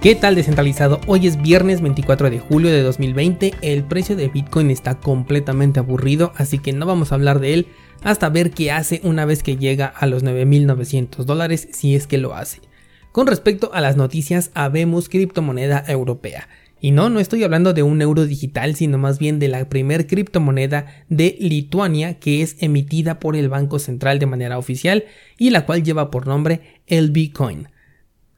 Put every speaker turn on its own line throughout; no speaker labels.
¿Qué tal descentralizado? Hoy es viernes 24 de julio de 2020, el precio de Bitcoin está completamente aburrido, así que no vamos a hablar de él hasta ver qué hace una vez que llega a los 9.900 dólares, si es que lo hace. Con respecto a las noticias, habemos criptomoneda europea. Y no, no estoy hablando de un euro digital, sino más bien de la primer criptomoneda de Lituania que es emitida por el Banco Central de manera oficial y la cual lleva por nombre el Bitcoin.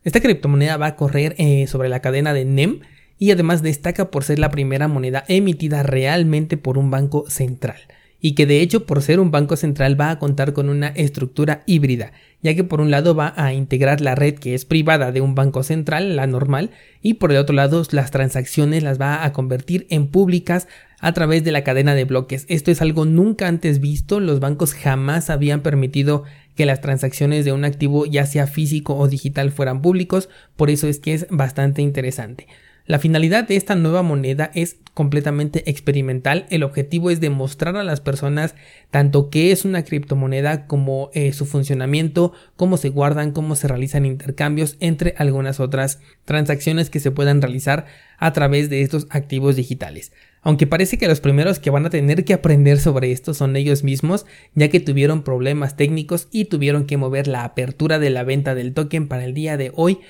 Esta criptomoneda va a correr eh, sobre la cadena de NEM y además destaca por ser la primera moneda emitida realmente por un banco central y que de hecho por ser un banco central va a contar con una estructura híbrida, ya que por un lado va a integrar la red que es privada de un banco central, la normal, y por el otro lado las transacciones las va a convertir en públicas a través de la cadena de bloques. Esto es algo nunca antes visto, los bancos jamás habían permitido que las transacciones de un activo ya sea físico o digital fueran públicos, por eso es que es bastante interesante. La finalidad de esta nueva moneda es completamente experimental. El objetivo es demostrar a las personas tanto qué es una criptomoneda como eh, su funcionamiento, cómo se guardan, cómo se realizan intercambios, entre algunas otras transacciones que se puedan realizar a través de estos activos digitales. Aunque parece que los primeros que van a tener que aprender sobre esto son ellos mismos, ya que tuvieron problemas técnicos y tuvieron que mover la apertura de la venta del token para el día de hoy,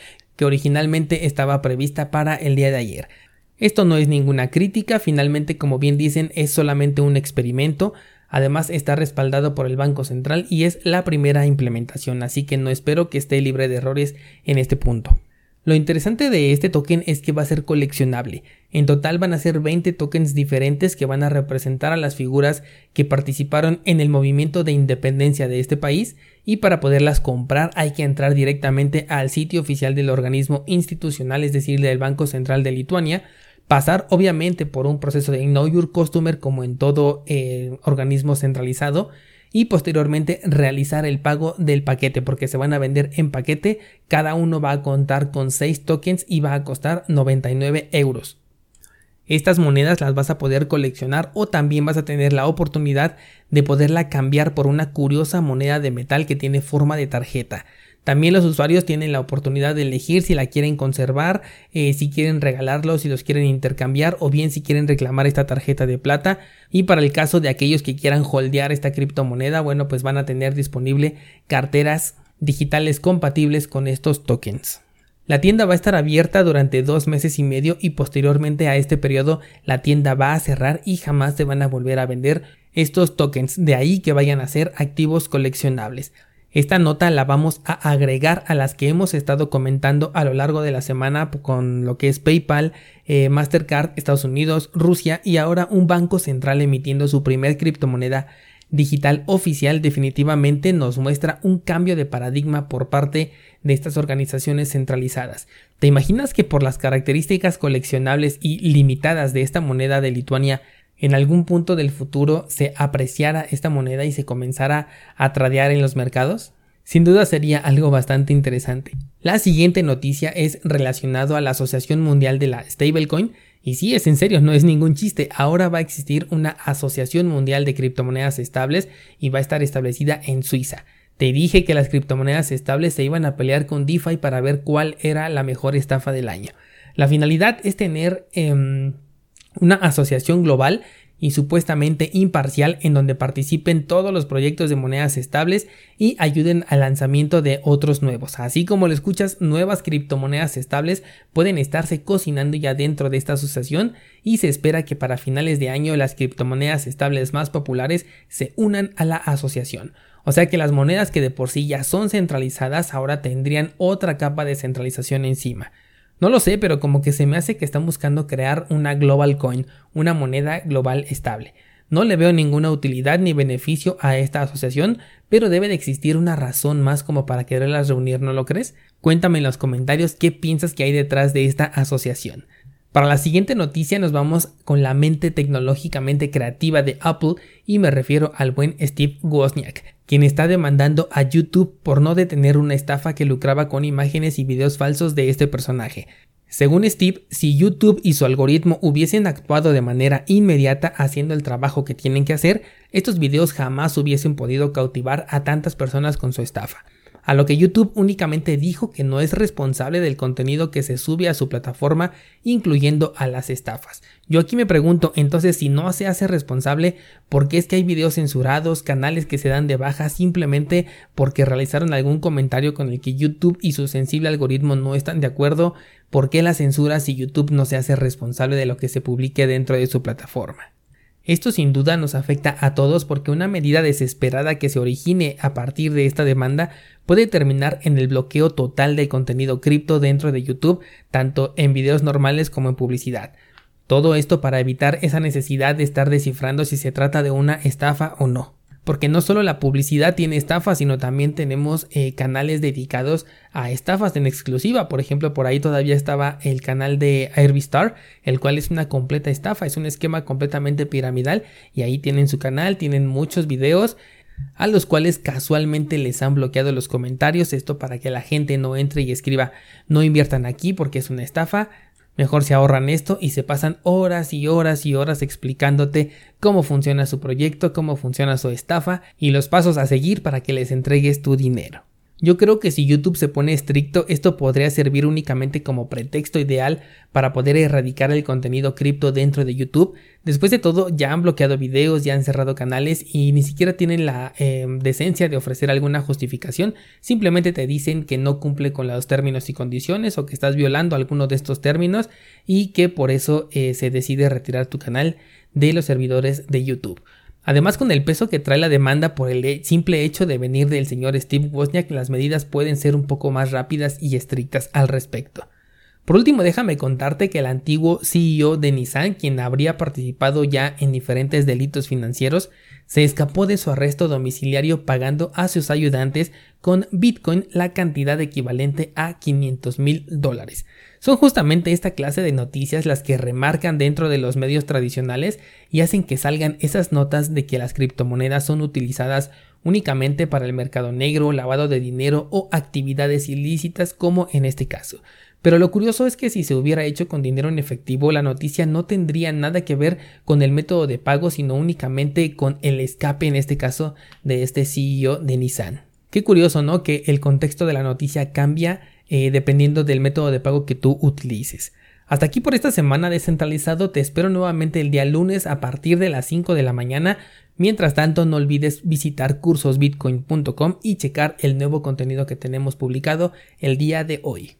que originalmente estaba prevista para el día de ayer. Esto no es ninguna crítica, finalmente como bien dicen es solamente un experimento, además está respaldado por el Banco Central y es la primera implementación, así que no espero que esté libre de errores en este punto. Lo interesante de este token es que va a ser coleccionable. En total van a ser 20 tokens diferentes que van a representar a las figuras que participaron en el movimiento de independencia de este país y para poderlas comprar hay que entrar directamente al sitio oficial del organismo institucional, es decir, del Banco Central de Lituania, pasar obviamente por un proceso de Know Your Customer como en todo eh, organismo centralizado y posteriormente realizar el pago del paquete porque se van a vender en paquete. Cada uno va a contar con 6 tokens y va a costar 99 euros. Estas monedas las vas a poder coleccionar o también vas a tener la oportunidad de poderla cambiar por una curiosa moneda de metal que tiene forma de tarjeta también los usuarios tienen la oportunidad de elegir si la quieren conservar, eh, si quieren regalarlo, si los quieren intercambiar o bien si quieren reclamar esta tarjeta de plata. Y para el caso de aquellos que quieran holdear esta criptomoneda, bueno, pues van a tener disponible carteras digitales compatibles con estos tokens. La tienda va a estar abierta durante dos meses y medio y posteriormente a este periodo la tienda va a cerrar y jamás se van a volver a vender estos tokens, de ahí que vayan a ser activos coleccionables. Esta nota la vamos a agregar a las que hemos estado comentando a lo largo de la semana con lo que es PayPal, eh, Mastercard, Estados Unidos, Rusia y ahora un banco central emitiendo su primer criptomoneda digital oficial definitivamente nos muestra un cambio de paradigma por parte de estas organizaciones centralizadas. ¿Te imaginas que por las características coleccionables y limitadas de esta moneda de Lituania en algún punto del futuro se apreciara esta moneda y se comenzara a tradear en los mercados? Sin duda sería algo bastante interesante. La siguiente noticia es relacionado a la Asociación Mundial de la Stablecoin. Y sí, es en serio, no es ningún chiste. Ahora va a existir una Asociación Mundial de Criptomonedas Estables y va a estar establecida en Suiza. Te dije que las criptomonedas estables se iban a pelear con DeFi para ver cuál era la mejor estafa del año. La finalidad es tener em, una asociación global y supuestamente imparcial en donde participen todos los proyectos de monedas estables y ayuden al lanzamiento de otros nuevos. Así como lo escuchas, nuevas criptomonedas estables pueden estarse cocinando ya dentro de esta asociación y se espera que para finales de año las criptomonedas estables más populares se unan a la asociación. O sea que las monedas que de por sí ya son centralizadas ahora tendrían otra capa de centralización encima. No lo sé, pero como que se me hace que están buscando crear una global coin, una moneda global estable. No le veo ninguna utilidad ni beneficio a esta asociación, pero debe de existir una razón más como para quererlas reunir, ¿no lo crees? Cuéntame en los comentarios qué piensas que hay detrás de esta asociación. Para la siguiente noticia nos vamos con la mente tecnológicamente creativa de Apple y me refiero al buen Steve Wozniak, quien está demandando a YouTube por no detener una estafa que lucraba con imágenes y videos falsos de este personaje. Según Steve, si YouTube y su algoritmo hubiesen actuado de manera inmediata haciendo el trabajo que tienen que hacer, estos videos jamás hubiesen podido cautivar a tantas personas con su estafa a lo que YouTube únicamente dijo que no es responsable del contenido que se sube a su plataforma, incluyendo a las estafas. Yo aquí me pregunto, entonces si no se hace responsable, ¿por qué es que hay videos censurados, canales que se dan de baja simplemente porque realizaron algún comentario con el que YouTube y su sensible algoritmo no están de acuerdo? ¿Por qué la censura si YouTube no se hace responsable de lo que se publique dentro de su plataforma? Esto sin duda nos afecta a todos porque una medida desesperada que se origine a partir de esta demanda puede terminar en el bloqueo total del contenido cripto dentro de YouTube, tanto en videos normales como en publicidad. Todo esto para evitar esa necesidad de estar descifrando si se trata de una estafa o no porque no solo la publicidad tiene estafas, sino también tenemos eh, canales dedicados a estafas en exclusiva. Por ejemplo, por ahí todavía estaba el canal de Airbstar, el cual es una completa estafa, es un esquema completamente piramidal y ahí tienen su canal, tienen muchos videos a los cuales casualmente les han bloqueado los comentarios, esto para que la gente no entre y escriba no inviertan aquí porque es una estafa, Mejor se ahorran esto y se pasan horas y horas y horas explicándote cómo funciona su proyecto, cómo funciona su estafa y los pasos a seguir para que les entregues tu dinero. Yo creo que si YouTube se pone estricto, esto podría servir únicamente como pretexto ideal para poder erradicar el contenido cripto dentro de YouTube. Después de todo, ya han bloqueado videos, ya han cerrado canales y ni siquiera tienen la em, decencia de ofrecer alguna justificación. Simplemente te dicen que no cumple con los términos y condiciones o que estás violando alguno de estos términos y que por eso eh, se decide retirar tu canal de los servidores de YouTube. Además, con el peso que trae la demanda por el simple hecho de venir del señor Steve Wozniak, las medidas pueden ser un poco más rápidas y estrictas al respecto. Por último, déjame contarte que el antiguo CEO de Nissan, quien habría participado ya en diferentes delitos financieros, se escapó de su arresto domiciliario pagando a sus ayudantes con Bitcoin la cantidad equivalente a 500 mil dólares. Son justamente esta clase de noticias las que remarcan dentro de los medios tradicionales y hacen que salgan esas notas de que las criptomonedas son utilizadas únicamente para el mercado negro, lavado de dinero o actividades ilícitas como en este caso. Pero lo curioso es que si se hubiera hecho con dinero en efectivo, la noticia no tendría nada que ver con el método de pago, sino únicamente con el escape, en este caso, de este CEO de Nissan. Qué curioso, ¿no? Que el contexto de la noticia cambia eh, dependiendo del método de pago que tú utilices. Hasta aquí por esta semana descentralizado, te espero nuevamente el día lunes a partir de las 5 de la mañana. Mientras tanto, no olvides visitar cursosbitcoin.com y checar el nuevo contenido que tenemos publicado el día de hoy.